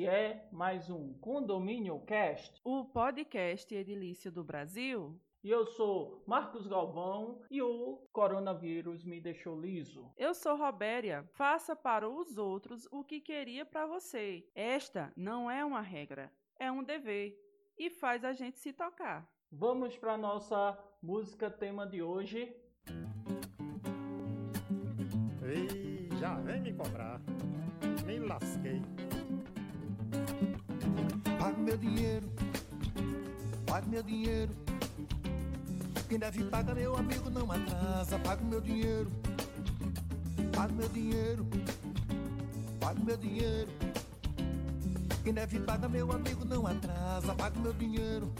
Esse é mais um Condomínio Cast, o podcast edilício do Brasil. E eu sou Marcos Galvão e o coronavírus me deixou liso. Eu sou Robéria. Faça para os outros o que queria para você. Esta não é uma regra, é um dever e faz a gente se tocar. Vamos para nossa música tema de hoje. Ei, já vem me cobrar. Me lasquei. Meu dinheiro, pague meu dinheiro. Quem deve paga meu amigo não atrasa. Pague meu dinheiro, pague meu dinheiro, pague meu dinheiro. Quem deve paga meu amigo não atrasa. Pague meu dinheiro.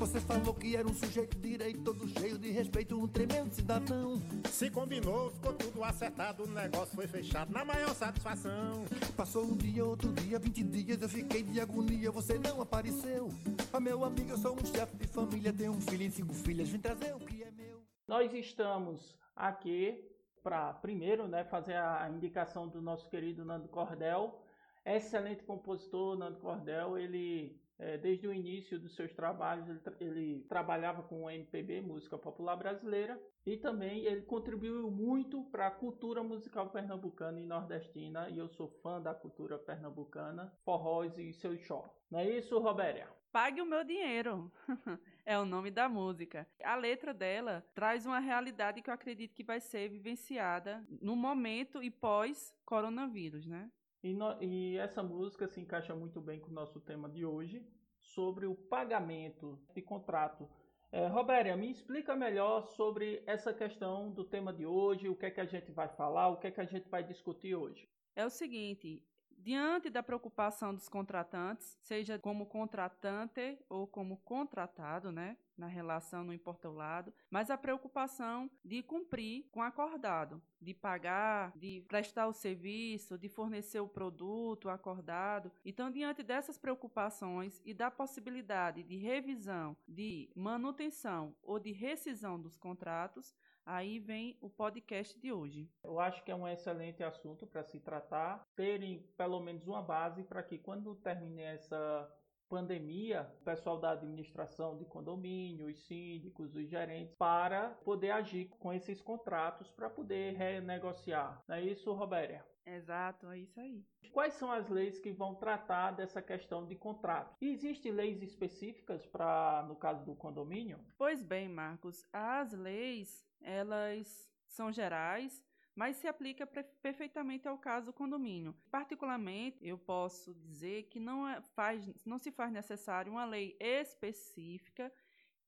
Você falou que era um sujeito direito, todo cheio de respeito, um tremendo cidadão. Se combinou, ficou tudo acertado, o negócio foi fechado na maior satisfação. Passou um dia, outro dia, vinte dias, eu fiquei de agonia, você não apareceu. Ah, meu amigo, eu sou um chefe de família, tenho um filho e cinco filhas, vim trazer o que é meu. Nós estamos aqui para, primeiro, né, fazer a indicação do nosso querido Nando Cordel. Excelente compositor, Nando Cordel, ele é, desde o início dos seus trabalhos, ele, tra ele, trabalhava com o MPB, música popular brasileira, e também ele contribuiu muito para a cultura musical pernambucana e nordestina, e eu sou fã da cultura pernambucana, forróis e seu show. Não é isso, Robéria? Pague o meu dinheiro. é o nome da música. A letra dela traz uma realidade que eu acredito que vai ser vivenciada no momento e pós coronavírus, né? E, no, e, essa música se encaixa muito bem com o nosso tema de hoje, sobre o pagamento de contrato. É, Robéria, me explica melhor sobre essa questão do tema de hoje, o que é que a gente vai falar, o que é que a gente vai discutir hoje. É o seguinte, Diante da preocupação dos contratantes, seja como contratante ou como contratado, né? Na relação, não importa o lado, mas a preocupação de cumprir com acordado, de pagar, de prestar o serviço, de fornecer o produto acordado. Então, diante dessas preocupações e da possibilidade de revisão, de manutenção ou de rescisão dos contratos, Aí vem o podcast de hoje. Eu acho que é um excelente assunto para se tratar, terem pelo menos uma base para que quando termine essa pandemia, o pessoal da administração de condomínio, os síndicos, os gerentes, para poder agir com esses contratos para poder renegociar. Não é isso, Robéria? Exato, é isso aí. Quais são as leis que vão tratar dessa questão de contrato? Existem leis específicas para, no caso do condomínio? Pois bem, Marcos, as leis elas são gerais, mas se aplica perfeitamente ao caso do condomínio. Particularmente, eu posso dizer que não, é, faz, não se faz necessário uma lei específica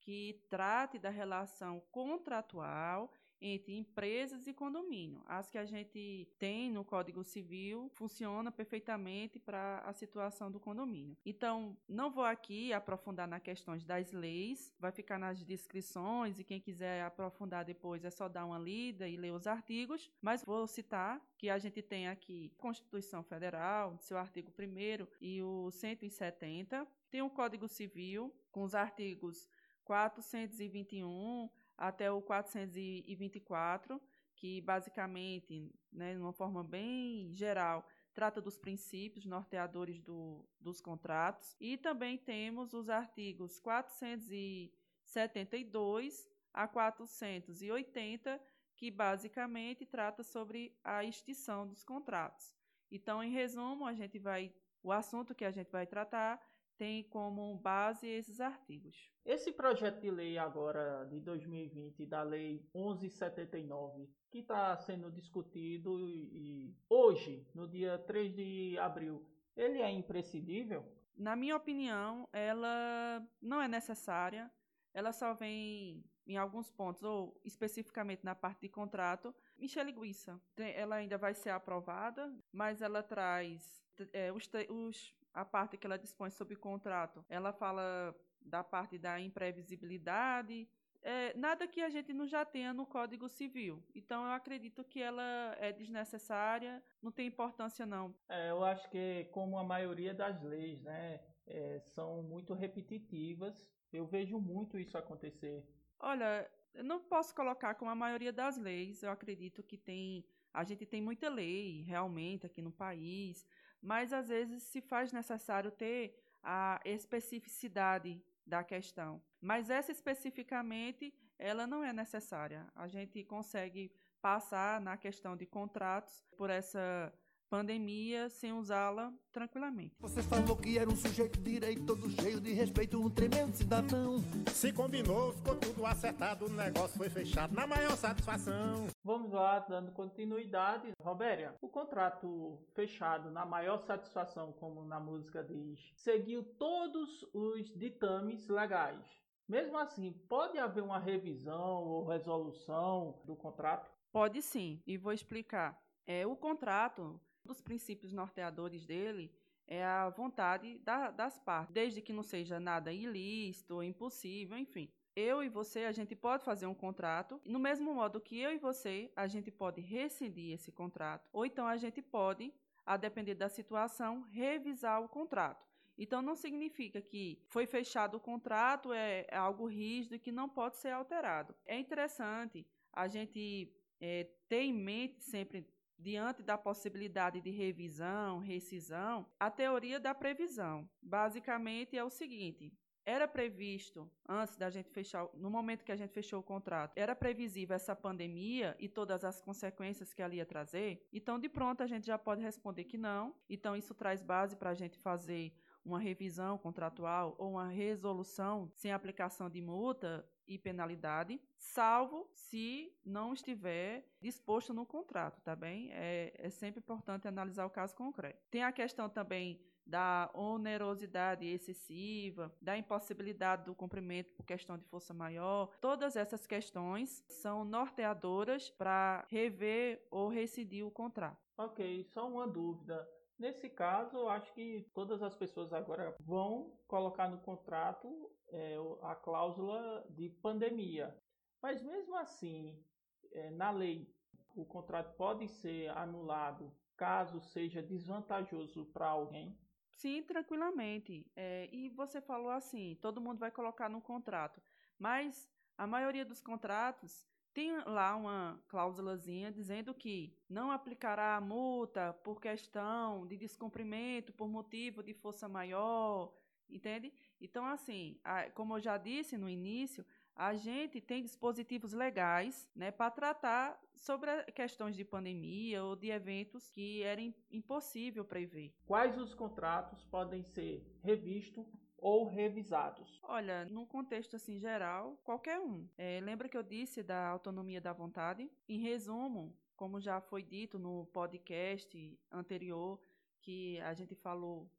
que trate da relação contratual entre empresas e condomínio. As que a gente tem no Código Civil funciona perfeitamente para a situação do condomínio. Então, não vou aqui aprofundar nas questões das leis, vai ficar nas descrições e quem quiser aprofundar depois é só dar uma lida e ler os artigos, mas vou citar que a gente tem aqui a Constituição Federal, seu artigo 1 e o 170, tem o Código Civil com os artigos 421 até o 424, que basicamente, né, de uma forma bem geral, trata dos princípios norteadores do, dos contratos. E também temos os artigos 472 a 480, que basicamente trata sobre a extinção dos contratos. Então, em resumo, a gente vai o assunto que a gente vai tratar tem como base esses artigos. Esse projeto de lei agora de 2020 da lei 1179 que está sendo discutido e hoje, no dia 3 de abril, ele é imprescindível? Na minha opinião, ela não é necessária. Ela só vem em alguns pontos, ou especificamente na parte de contrato, encher linguiça. Ela ainda vai ser aprovada, mas ela traz é, os, os a parte que ela dispõe sobre contrato, ela fala da parte da imprevisibilidade, é, nada que a gente não já tenha no Código Civil. Então eu acredito que ela é desnecessária, não tem importância não. É, eu acho que como a maioria das leis, né, é, são muito repetitivas. Eu vejo muito isso acontecer. Olha, eu não posso colocar como a maioria das leis. Eu acredito que tem a gente tem muita lei realmente aqui no país, mas às vezes se faz necessário ter a especificidade da questão. Mas essa especificamente, ela não é necessária. A gente consegue passar na questão de contratos por essa pandemia sem usá-la tranquilamente. Você falou que era um sujeito direito, todo cheio de respeito, um tremendo cidadão. Se combinou, ficou tudo acertado, o negócio foi fechado na maior satisfação. Vamos lá, dando continuidade. Robéria, o contrato fechado na maior satisfação, como na música diz, seguiu todos os ditames legais. Mesmo assim, pode haver uma revisão ou resolução do contrato? Pode sim, e vou explicar. É, o contrato dos princípios norteadores dele é a vontade da, das partes, desde que não seja nada ilícito, impossível, enfim. Eu e você, a gente pode fazer um contrato, no mesmo modo que eu e você, a gente pode rescindir esse contrato, ou então a gente pode, a depender da situação, revisar o contrato. Então não significa que foi fechado o contrato, é, é algo rígido e que não pode ser alterado. É interessante a gente é, ter em mente sempre diante da possibilidade de revisão, rescisão, a teoria da previsão. Basicamente é o seguinte: era previsto, antes da gente fechar, no momento que a gente fechou o contrato, era previsível essa pandemia e todas as consequências que ela ia trazer? Então, de pronto, a gente já pode responder que não. Então, isso traz base para a gente fazer uma revisão contratual ou uma resolução sem aplicação de multa e penalidade, salvo se não estiver disposto no contrato, tá bem? É, é sempre importante analisar o caso concreto. Tem a questão também da onerosidade excessiva, da impossibilidade do cumprimento por questão de força maior. Todas essas questões são norteadoras para rever ou rescindir o contrato. Ok, só uma dúvida. Nesse caso, acho que todas as pessoas agora vão colocar no contrato é, a cláusula de pandemia. Mas mesmo assim, é, na lei, o contrato pode ser anulado caso seja desvantajoso para alguém? Sim, tranquilamente. É, e você falou assim, todo mundo vai colocar no contrato. Mas a maioria dos contratos tem lá uma cláusulazinha dizendo que não aplicará a multa por questão de descumprimento por motivo de força maior, entende? Então, assim, a, como eu já disse no início, a gente tem dispositivos legais né, para tratar sobre questões de pandemia ou de eventos que era impossível prever. Quais os contratos podem ser revistos ou revisados? Olha, num contexto assim geral, qualquer um. É, lembra que eu disse da autonomia da vontade? Em resumo, como já foi dito no podcast anterior, que a gente falou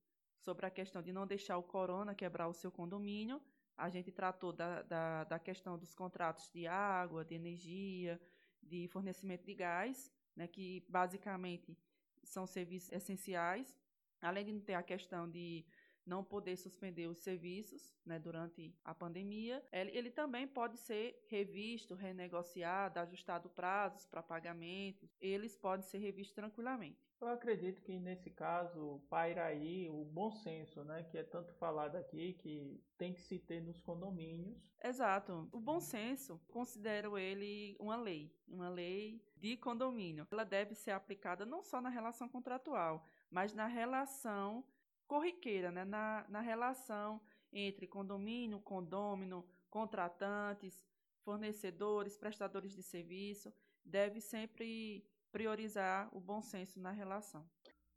sobre a questão de não deixar o corona quebrar o seu condomínio, a gente tratou da, da, da questão dos contratos de água, de energia, de fornecimento de gás, né, que basicamente são serviços essenciais, além de não ter a questão de não poder suspender os serviços né, durante a pandemia, ele, ele, também pode ser revisto, renegociado, ajustado prazos para pagamentos, eles podem ser revistos tranquilamente. Eu acredito que nesse caso paira aí o bom senso, né, que é tanto falado aqui que tem que se ter nos condomínios. Exato. O bom senso, considero ele uma lei, uma lei de condomínio. Ela deve ser aplicada não só na relação contratual, mas na relação corriqueira, né? na, na relação entre condomínio, condômino, contratantes, fornecedores, prestadores de serviço, deve sempre priorizar o bom senso na relação.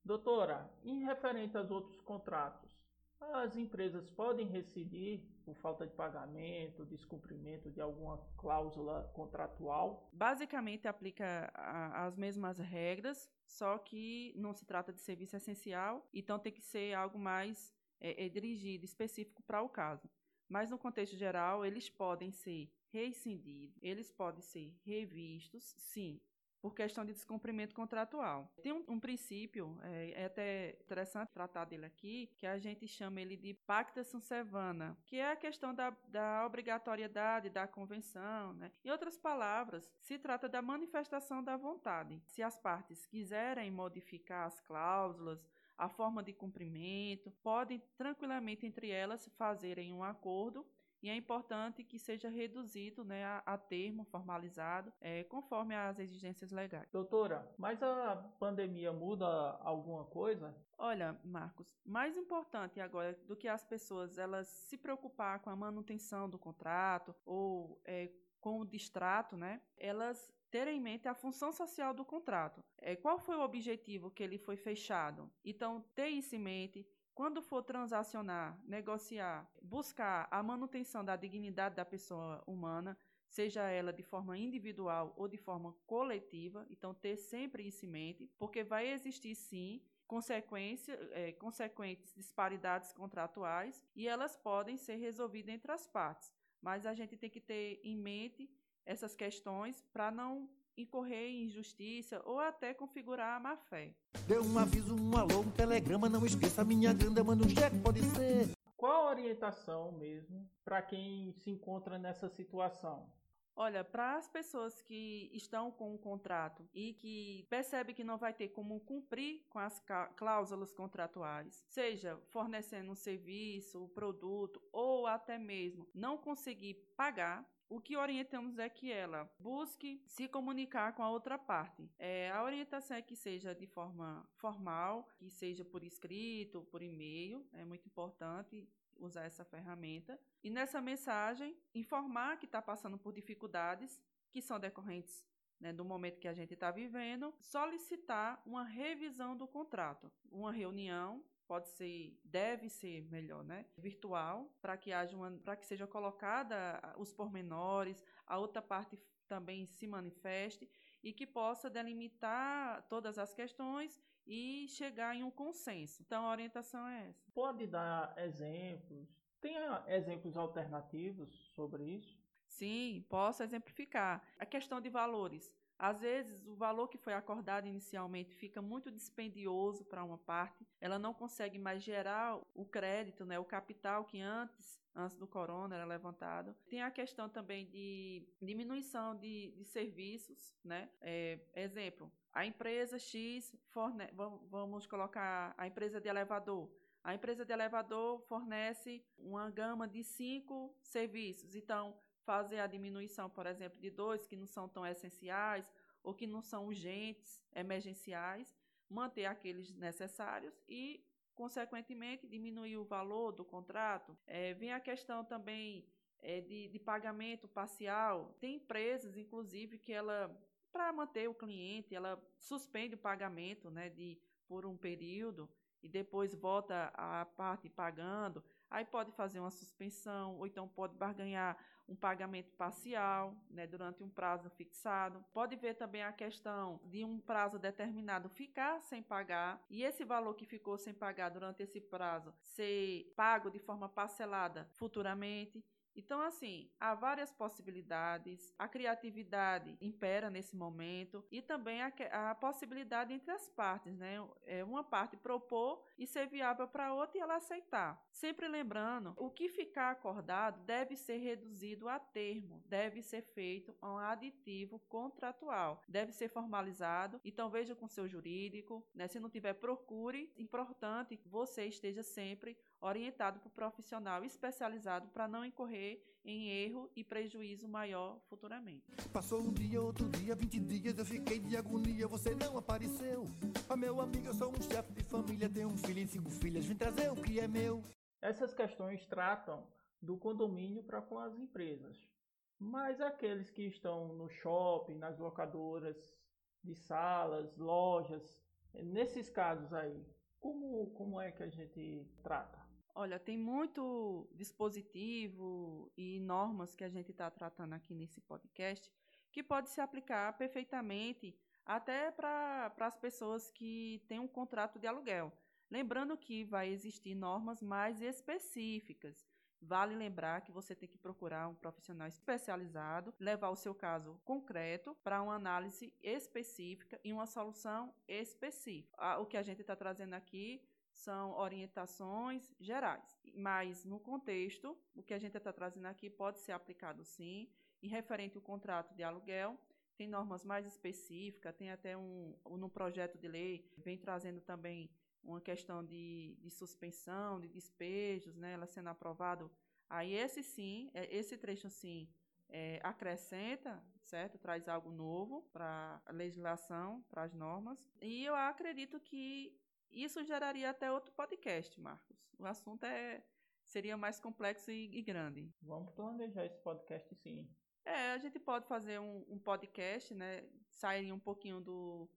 Doutora, em referente aos outros contratos, as empresas podem rescindir por falta de pagamento, descumprimento de alguma cláusula contratual? Basicamente aplica a, as mesmas regras, só que não se trata de serviço essencial, então tem que ser algo mais é, é dirigido, específico para o caso. Mas no contexto geral, eles podem ser rescindidos, eles podem ser revistos, sim, por questão de descumprimento contratual. Tem um, um princípio, é, é, até interessante tratar dele aqui, que a gente chama ele de pacta sunt servanda, que é a questão da, da obrigatoriedade da convenção. Né? Em outras palavras, se trata da manifestação da vontade. Se as partes quiserem modificar as cláusulas, a forma de cumprimento, podem tranquilamente entre elas fazerem um acordo e é importante que seja reduzido né, a, a termo formalizado, é, conforme as exigências legais. Doutora, mas a pandemia muda alguma coisa? Olha, Marcos, mais importante agora do que as pessoas elas se preocupar com a manutenção do contrato ou é, com o distrato, né? Elas terem em mente a função social do contrato. É, qual foi o objetivo que ele foi fechado? Então, ter isso em mente, quando for transacionar, negociar, buscar a manutenção da dignidade da pessoa humana, seja ela de forma individual ou de forma coletiva, então ter sempre isso em mente, porque vai existir sim consequência, é, consequentes disparidades contratuais e elas podem ser resolvidas entre as partes. Mas a gente tem que ter em mente essas questões para não incorrer em injustiça ou até configurar a má fé. Deu um aviso, um alô, um telegrama, não esqueça minha grana, manda um cheque, pode ser. Qual a orientação mesmo para quem se encontra nessa situação? Olha, para as pessoas que estão com um contrato e que percebem que não vai ter como cumprir com as cláusulas contratuais, seja fornecendo um serviço, um produto ou até mesmo não conseguir pagar, o que orientamos é que ela busque se comunicar com a outra parte. É, a orientação é que seja de forma formal, que seja por escrito, por e-mail, é muito importante usar essa ferramenta. E nessa mensagem, informar que está passando por dificuldades que são decorrentes né, do momento que a gente está vivendo, solicitar uma revisão do contrato, uma reunião pode ser, deve ser melhor, né? Virtual, para que haja uma, para que seja colocada os pormenores, a outra parte também se manifeste e que possa delimitar todas as questões e chegar em um consenso. Então a orientação é essa. Pode dar exemplos? Tem exemplos alternativos sobre isso? Sim, posso exemplificar. A questão de valores. Às vezes, o valor que foi acordado inicialmente fica muito dispendioso para uma parte, ela não consegue mais gerar o crédito, né, o capital que antes, antes do corona, era levantado. Tem a questão também de diminuição de, de serviços, né? É, exemplo, a empresa X fornece, vamos colocar a empresa de elevador. A empresa de elevador fornece uma gama de cinco serviços. Então, fazer a diminuição, por exemplo, de dois que não são tão essenciais ou que não são urgentes, emergenciais, manter aqueles necessários e, consequentemente, diminuir o valor do contrato. É, vem a questão também é, de, de pagamento parcial. Tem empresas, inclusive, que ela, para manter o cliente, ela suspende o pagamento né, de, por um período e depois volta a parte pagando. Aí pode fazer uma suspensão, ou então pode barganhar um pagamento parcial, né, durante um prazo fixado. Pode ver também a questão de um prazo determinado ficar sem pagar e esse valor que ficou sem pagar durante esse prazo ser pago de forma parcelada futuramente. Então, assim, há várias possibilidades, a criatividade impera nesse momento e também a, a possibilidade entre as partes, né? É uma parte propor e ser viável para outra e ela aceitar. Sempre lembrando, o que ficar acordado deve ser reduzido a termo, deve ser feito um aditivo contratual, deve ser formalizado. Então, veja com seu jurídico, né? Se não tiver, procure. Importante que você esteja sempre orientado por profissional especializado para não incorrer em erro e prejuízo maior futuramente. Passou um dia, outro dia, 20 dias, eu fiquei de agonia, você não apareceu. Ah, meu amigo, eu sou um chefe de família, tenho um filho e cinco filhas, vim trazer o que é meu. Essas questões tratam do condomínio para com as empresas. Mas aqueles que estão no shopping, nas locadoras de salas, lojas, nesses casos aí, como, como é que a gente trata? Olha, tem muito dispositivo e normas que a gente está tratando aqui nesse podcast que pode se aplicar perfeitamente até para as pessoas que têm um contrato de aluguel. Lembrando que vai existir normas mais específicas. Vale lembrar que você tem que procurar um profissional especializado, levar o seu caso concreto para uma análise específica e uma solução específica. O que a gente está trazendo aqui são orientações gerais, mas no contexto, o que a gente está trazendo aqui pode ser aplicado sim, e referente ao contrato de aluguel, tem normas mais específicas, tem até um, no projeto de lei, vem trazendo também uma questão de, de suspensão, de despejos, né, ela sendo aprovado Aí esse sim, é, esse trecho sim é, acrescenta, certo? Traz algo novo para a legislação, para as normas. E eu acredito que isso geraria até outro podcast, Marcos. O assunto é seria mais complexo e, e grande. Vamos planejar esse podcast sim. É, a gente pode fazer um, um podcast, né? Sair um pouquinho do,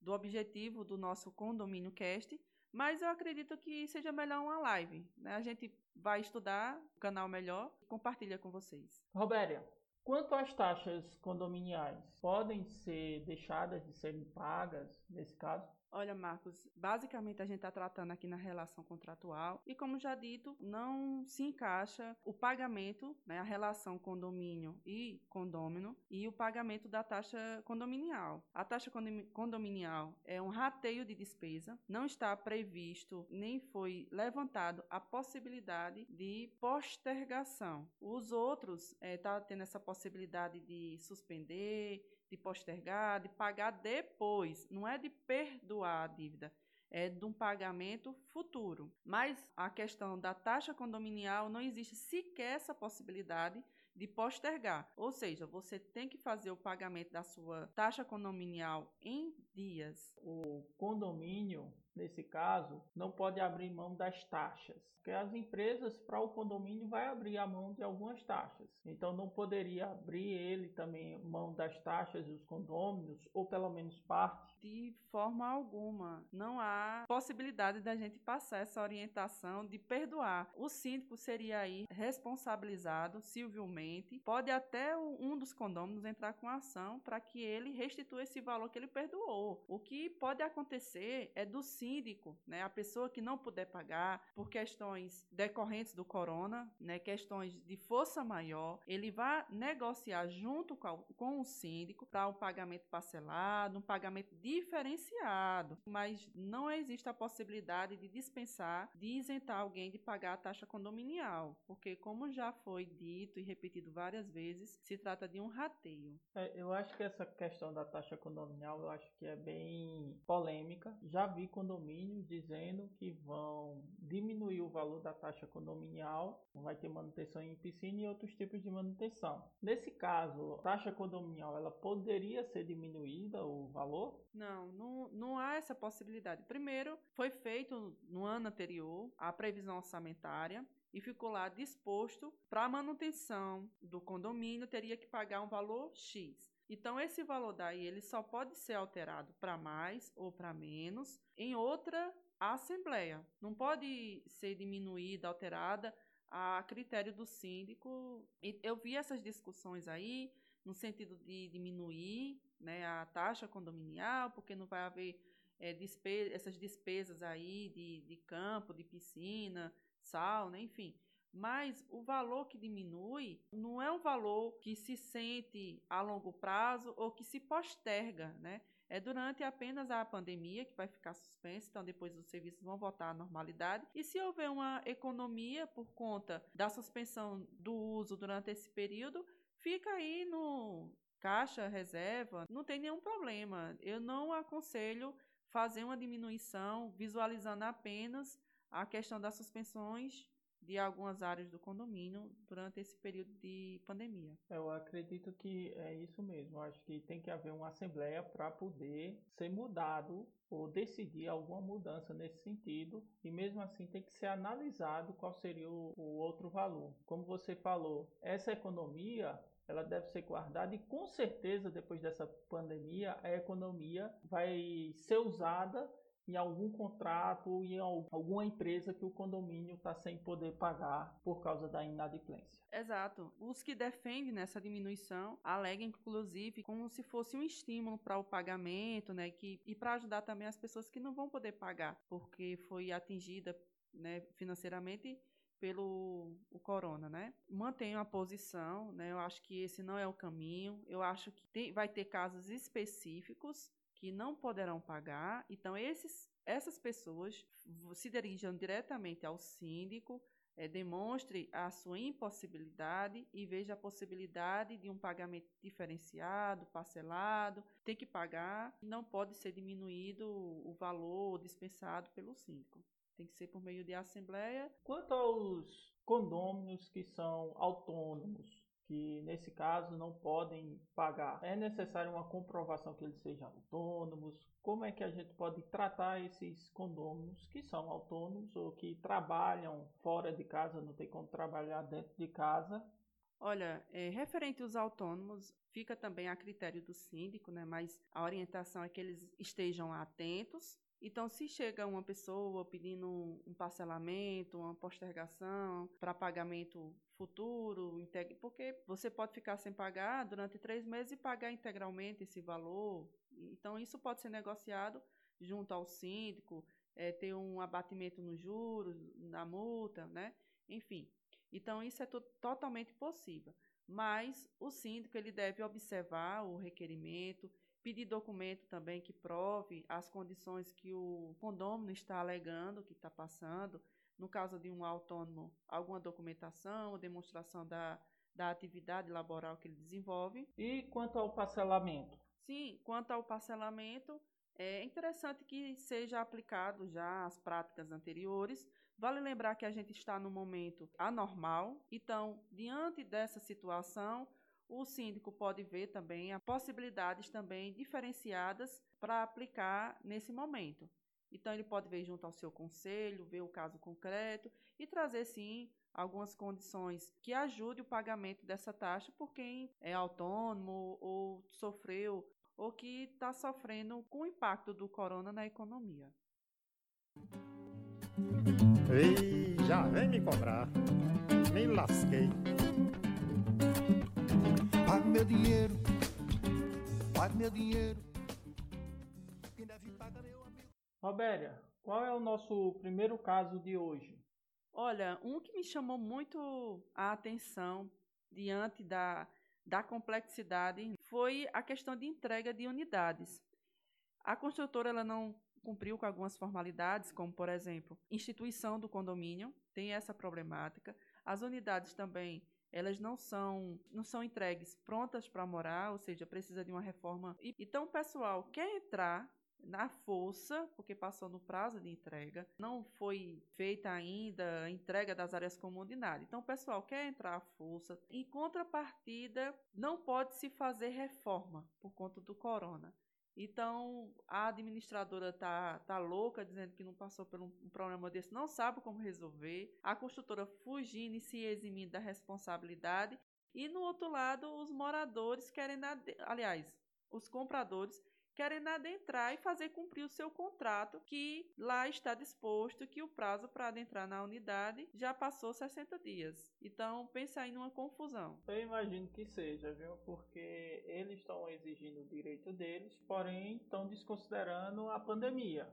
do objetivo do nosso condomínio cast, mas eu acredito que seja melhor uma live. Né? A gente vai estudar o canal melhor e compartilha com vocês. Robéria, quanto às taxas condominiais, podem ser deixadas de serem pagas nesse caso? Olha, Marcos, basicamente a gente está tratando aqui na relação contratual e, como já dito, não se encaixa o pagamento, né, a relação condomínio e condômino e o pagamento da taxa condominial. A taxa condominial é um rateio de despesa, não está previsto nem foi levantado a possibilidade de postergação. Os outros estão é, tá tendo essa possibilidade de suspender, de postergar, de pagar depois, não é de perdoar a dívida, é de um pagamento futuro. Mas a questão da taxa condominial não existe sequer essa possibilidade de postergar. Ou seja, você tem que fazer o pagamento da sua taxa condominial em dias. O condomínio, nesse caso, não pode abrir mão das taxas porque as empresas para o condomínio vai abrir a mão de algumas taxas. Então não poderia abrir ele também mão das taxas dos condôminos ou pelo menos parte. De forma alguma, não há possibilidade da gente passar essa orientação de perdoar. O síndico seria aí responsabilizado civilmente. Pode até um dos condôminos entrar com ação para que ele restitua esse valor que ele perdoou. O que pode acontecer é do síndico, né, a pessoa que não puder pagar por questões decorrentes do corona, né, questões de força maior, ele vai negociar junto com, o síndico para um pagamento parcelado, um pagamento diferenciado, mas não existe a possibilidade de dispensar, de isentar alguém de pagar a taxa condominial, porque como já foi dito e repetido várias vezes, se trata de um rateio. É, eu acho que essa questão da taxa condominial, eu acho que é bem polêmica. Já vi dizendo que vão diminuir o valor da taxa condominial, vai ter manutenção em piscina e outros tipos de manutenção. Nesse caso, a taxa condominial ela poderia ser diminuída o valor? Não, não, não há essa possibilidade. Primeiro, foi feito no ano anterior a previsão orçamentária e ficou lá disposto para manutenção do condomínio teria que pagar um valor X. Então esse valor daí ele só pode ser alterado para mais ou para menos em outra Assembleia. Não pode ser diminuída, alterada a critério do síndico. Eu vi essas discussões aí no sentido de diminuir né, a taxa condominial, porque não vai haver é, essas despesas aí de, de campo, de piscina, sal, né, enfim. Mas o valor que diminui não é um valor que se sente a longo prazo ou que se posterga, né? É durante apenas a pandemia que vai ficar suspenso, então depois os serviços vão voltar à normalidade. E se houver uma economia por conta da suspensão do uso durante esse período, fica aí no caixa, reserva, não tem nenhum problema. Eu não aconselho fazer uma diminuição visualizando apenas a questão das suspensões de algumas áreas do condomínio durante esse período de pandemia. Eu acredito que é isso mesmo. Acho que tem que haver uma assembleia para poder ser mudado ou decidir alguma mudança nesse sentido e mesmo assim tem que ser analisado qual seria o, o outro valor. Como você falou, essa economia ela deve ser guardada e com certeza depois dessa pandemia a economia vai ser usada em algum contrato ou em alguma empresa que o condomínio está sem poder pagar por causa da inadimplência. Exato. Os que defendem nessa diminuição alegam, inclusive, como se fosse um estímulo para o pagamento, né? Que, e para ajudar também as pessoas que não vão poder pagar, porque foi atingida né, financeiramente pelo o corona, né? Mantenho a posição, né? Eu acho que esse não é o caminho. Eu acho que tem, vai ter casos específicos que não poderão pagar. Então, esses, essas pessoas se dirijam diretamente ao síndico, é, demonstre a sua impossibilidade e veja a possibilidade de um pagamento diferenciado, parcelado, tem que pagar, não pode ser diminuído o valor dispensado pelo síndico. Tem que ser por meio de assembleia. Quanto aos condôminos que são autônomos, que nesse caso não podem pagar. É necessário uma comprovação que eles sejam autônomos. Como é que a gente pode tratar esses condôminos que são autônomos ou que trabalham fora de casa, não tem como trabalhar dentro de casa? Olha, é, referente aos autônomos, fica também a critério do síndico, né? mas a orientação é que eles estejam atentos então, se chega uma pessoa pedindo um parcelamento, uma postergação para pagamento futuro, porque você pode ficar sem pagar durante três meses e pagar integralmente esse valor. Então, isso pode ser negociado junto ao síndico, é, ter um abatimento nos juros, na multa, né? Enfim. Então, isso é totalmente possível. Mas o síndico ele deve observar o requerimento, pedir documento também que prove as condições que o condômino está alegando, que está passando. No caso de um autônomo, alguma documentação, demonstração da, da atividade laboral que ele desenvolve. E quanto ao parcelamento? Sim, quanto ao parcelamento, é interessante que seja aplicado já as práticas anteriores. Vale lembrar que a gente está no momento anormal, então, diante dessa situação, o síndico pode ver também as possibilidades também diferenciadas para aplicar nesse momento. Então, ele pode ver junto ao seu conselho, ver o caso concreto e trazer, sim, algumas condições que ajude o pagamento dessa taxa por quem é autônomo ou sofreu ou que está sofrendo com o impacto do corona na economia. Ei, já vem me cobrar. Me lasquei. Pague meu dinheiro, pague meu dinheiro. Quem deve pagar meu amigo. Robéria, qual é o nosso primeiro caso de hoje? Olha, um que me chamou muito a atenção diante da, da complexidade foi a questão de entrega de unidades. A construtora ela não cumpriu com algumas formalidades, como, por exemplo, instituição do condomínio, tem essa problemática. As unidades também elas não são não são entregues prontas para morar, ou seja, precisa de uma reforma. Então, o pessoal quer entrar na força, porque passou no prazo de entrega, não foi feita ainda a entrega das áreas comunidade. Então, o pessoal quer entrar à força. Em contrapartida, não pode se fazer reforma por conta do corona. Então, a administradora tá, tá louca, dizendo que não passou por um, um, problema desse, não sabe como resolver. A construtora fugindo e se eximindo da responsabilidade. E no outro lado, os moradores querem, aliás, os compradores querendo adentrar e fazer cumprir o seu contrato, que lá está disposto que o prazo para adentrar na unidade já passou 60 dias. Então, pensa aí numa confusão. Eu imagino que seja, viu? Porque eles estão exigindo o direito deles, porém estão desconsiderando a pandemia.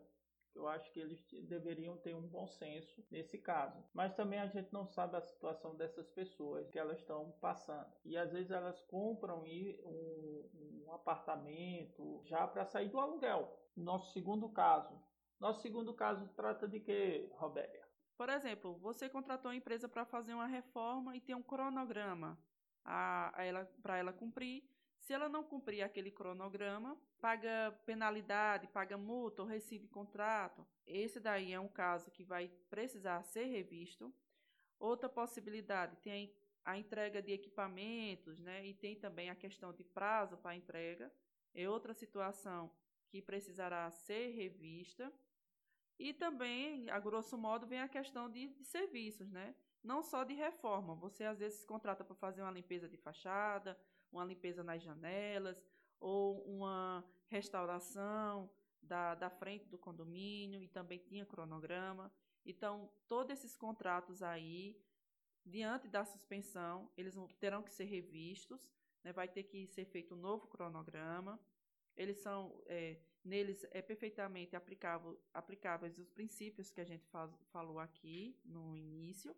Eu acho que eles deveriam ter um bom senso nesse caso. Mas também a gente não sabe a situação dessas pessoas que elas estão passando. E às vezes elas compram um, um apartamento já para sair do aluguel. Nosso segundo caso. Nosso segundo caso trata de que, Robéria? Por exemplo, você contratou uma empresa para fazer uma reforma e tem um cronograma para ela cumprir se ela não cumprir aquele cronograma, paga penalidade, paga multa ou rescinde contrato. Esse daí é um caso que vai precisar ser revisto. Outra possibilidade tem a entrega de equipamentos, né? E tem também a questão de prazo para entrega. É outra situação que precisará ser revista. E também, a grosso modo, vem a questão de, de serviços, né? Não só de reforma. Você às vezes contrata para fazer uma limpeza de fachada, uma limpeza nas janelas ou uma restauração da, da frente do condomínio e também tinha cronograma. Então, todos esses contratos aí, diante da suspensão, eles terão que ser revistos, né? vai ter que ser feito um novo cronograma. Eles são, é, neles é perfeitamente aplicável, aplicáveis os princípios que a gente faz, falou aqui no início.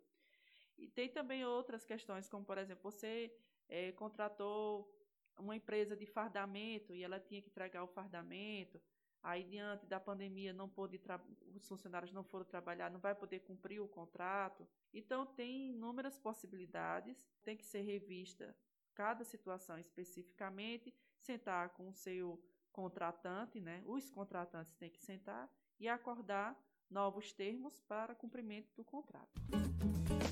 E tem também outras questões, como por exemplo, você é, contratou uma empresa de fardamento e ela tinha que entregar o fardamento. Aí, diante da pandemia, não pôde os funcionários não foram trabalhar, não vai poder cumprir o contrato. Então, tem inúmeras possibilidades, tem que ser revista cada situação especificamente, sentar com o seu contratante, né? Os contratantes têm que sentar e acordar novos termos para cumprimento do contrato.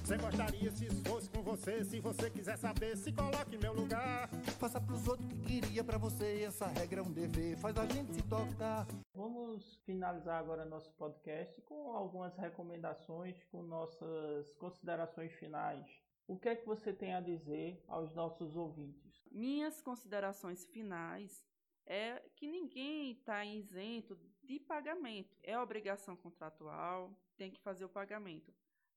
Você gostaria se fosse com você, se você quiser saber, se coloque em meu lugar. Faça pros outros que queria pra você, essa regra é um dever, faz a gente se tocar. Vamos finalizar agora nosso podcast com algumas recomendações, com nossas considerações finais. O que é que você tem a dizer aos nossos ouvintes? Minhas considerações finais é que ninguém está isento de pagamento. É obrigação contratual, tem que fazer o pagamento.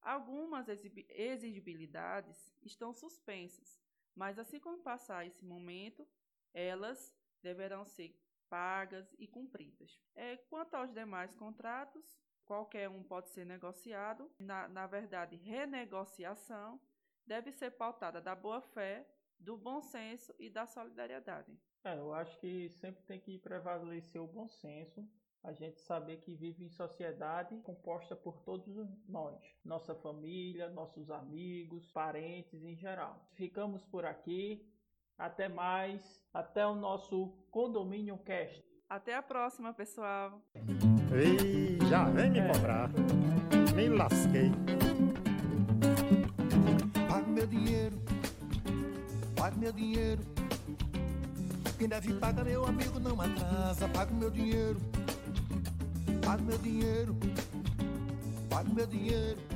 Algumas exigibilidades estão suspensas, mas assim como passar esse momento, elas deverão ser pagas e cumpridas. É, quanto aos demais contratos, qualquer um pode ser negociado. Na, na verdade, renegociação deve ser pautada da boa-fé, do bom senso e da solidariedade. É, eu acho que sempre tem que prevalecer o bom senso, a gente saber que vive em sociedade composta por todos nós, nossa família, nossos amigos, parentes em geral. Ficamos por aqui. Até mais. Até o nosso Condomínio Cast. Até a próxima, pessoal. Ei, já vem me cobrar. Me lasquei. Pague meu dinheiro, pague meu dinheiro. Quem deve pagar, meu amigo, não atrasa. Pague meu dinheiro, pague meu dinheiro, pague meu dinheiro.